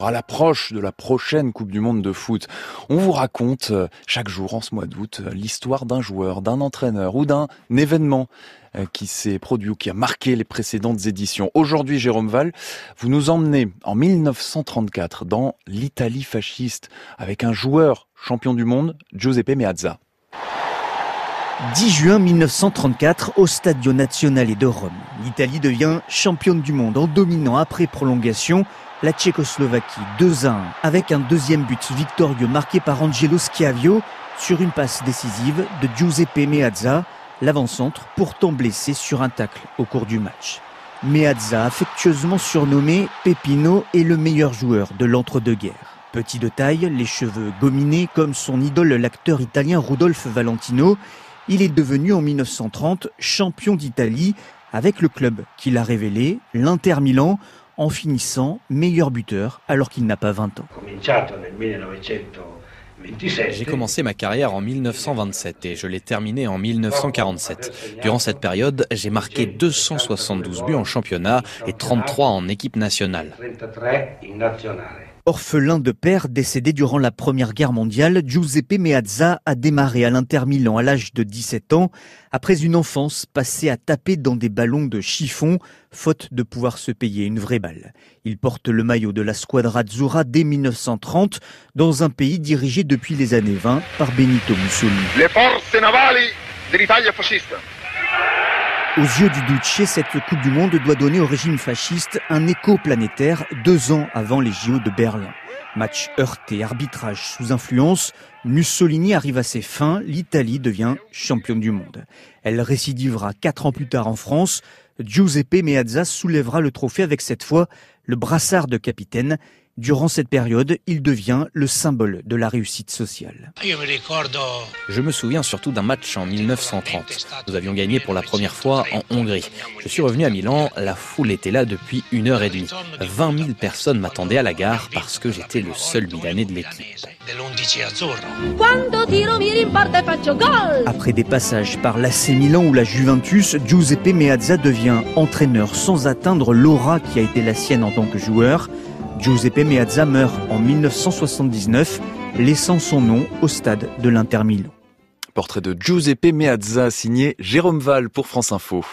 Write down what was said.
À l'approche de la prochaine Coupe du Monde de foot, on vous raconte euh, chaque jour en ce mois d'août euh, l'histoire d'un joueur, d'un entraîneur ou d'un événement euh, qui s'est produit ou qui a marqué les précédentes éditions. Aujourd'hui, Jérôme Val, vous nous emmenez en 1934 dans l'Italie fasciste avec un joueur champion du monde, Giuseppe Meazza. 10 juin 1934 au Stadio Nazionale de Rome. L'Italie devient championne du monde en dominant après prolongation la Tchécoslovaquie 2 à 1 avec un deuxième but victorieux marqué par Angelo Schiavio sur une passe décisive de Giuseppe Meazza, l'avant-centre pourtant blessé sur un tacle au cours du match. Meazza, affectueusement surnommé Pepino, est le meilleur joueur de l'entre-deux-guerres. Petit de taille, les cheveux gominés comme son idole l'acteur italien Rudolf Valentino, il est devenu en 1930 champion d'Italie avec le club qu'il a révélé, l'Inter Milan, en finissant meilleur buteur alors qu'il n'a pas 20 ans. J'ai commencé ma carrière en 1927 et je l'ai terminée en 1947. Durant cette période, j'ai marqué 272 buts en championnat et 33 en équipe nationale. Orphelin de père décédé durant la Première Guerre mondiale, Giuseppe Meazza a démarré à l'Inter Milan à l'âge de 17 ans, après une enfance passée à taper dans des ballons de chiffon, faute de pouvoir se payer une vraie balle. Il porte le maillot de la Squadra Azzurra dès 1930, dans un pays dirigé depuis les années 20 par Benito Mussolini. Les forces navali de l'Italia fasciste. Aux yeux du Duce, cette Coupe du Monde doit donner au régime fasciste un écho planétaire deux ans avant les JO de Berlin. Match heurté, arbitrage sous influence, Mussolini arrive à ses fins, l'Italie devient championne du monde. Elle récidivera quatre ans plus tard en France. Giuseppe Meazza soulèvera le trophée avec cette fois le brassard de capitaine. Durant cette période, il devient le symbole de la réussite sociale. Je me souviens surtout d'un match en 1930. Nous avions gagné pour la première fois en Hongrie. Je suis revenu à Milan, la foule était là depuis une heure et demie. 20 000 personnes m'attendaient à la gare parce que j'étais le seul Milanais de l'équipe. Après des passages par l'AC Milan ou la Juventus, Giuseppe Meazza devient entraîneur sans atteindre l'aura qui a été la sienne en tant que joueur. Giuseppe Meazza meurt en 1979, laissant son nom au stade de l'Inter Milan. Portrait de Giuseppe Meazza signé Jérôme Val pour France Info.